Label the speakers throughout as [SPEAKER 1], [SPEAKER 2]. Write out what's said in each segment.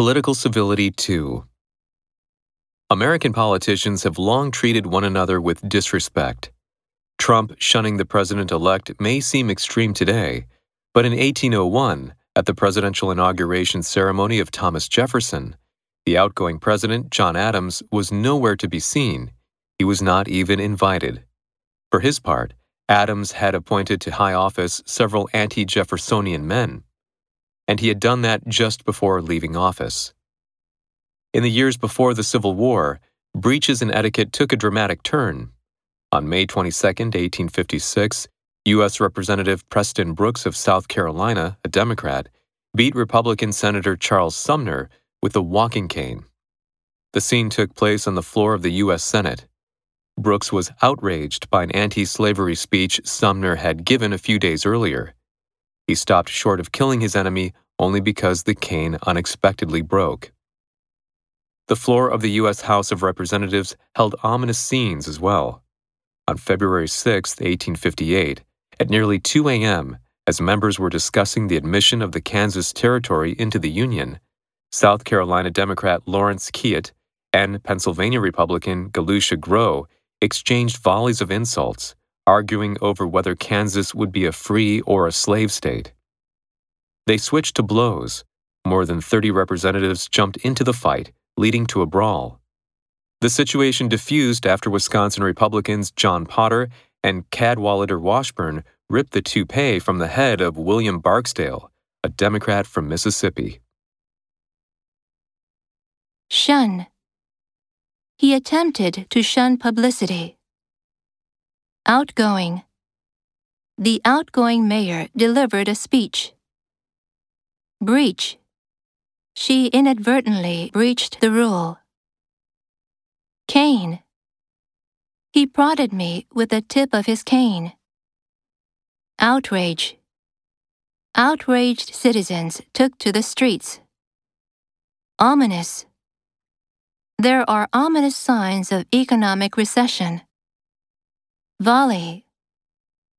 [SPEAKER 1] Political Civility 2 American politicians have long treated one another with disrespect. Trump shunning the president elect may seem extreme today, but in 1801, at the presidential inauguration ceremony of Thomas Jefferson, the outgoing president, John Adams, was nowhere to be seen. He was not even invited. For his part, Adams had appointed to high office several anti Jeffersonian men, and he had done that just before leaving office. In the years before the Civil War, breaches in etiquette took a dramatic turn. On May 22, 1856, U.S. Representative Preston Brooks of South Carolina, a Democrat, beat Republican Senator Charles Sumner with a walking cane. The scene took place on the floor of the U.S. Senate. Brooks was outraged by an anti slavery speech Sumner had given a few days earlier. He stopped short of killing his enemy only because the cane unexpectedly broke. The floor of the U.S. House of Representatives held ominous scenes as well. On February 6, 1858, at nearly 2 a.m., as members were discussing the admission of the Kansas Territory into the Union, South Carolina Democrat Lawrence Keitt and Pennsylvania Republican Galusha Grow exchanged volleys of insults, arguing over whether Kansas would be a free or a slave state. They switched to blows. More than 30 representatives jumped into the fight, leading to a brawl. The situation diffused after Wisconsin Republicans John Potter and Cadwallader Washburn ripped the toupee from the head of William Barksdale, a Democrat from Mississippi.
[SPEAKER 2] Shun. He attempted to shun publicity. Outgoing. The outgoing mayor delivered a speech. Breach. She inadvertently breached the rule. Cane. He prodded me with the tip of his cane. Outrage. Outraged citizens took to the streets. Ominous. There are ominous signs of economic recession. Volley.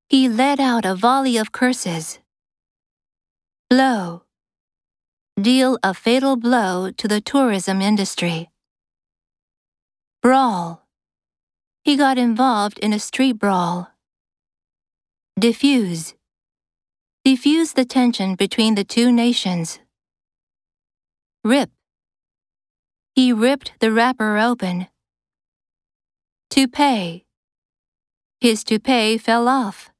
[SPEAKER 2] He let out a volley of curses. Blow. Deal a fatal blow to the tourism industry. Brawl he got involved in a street brawl. Diffuse. Diffuse the tension between the two nations. Rip. He ripped the wrapper open. Toupee. His toupee fell off.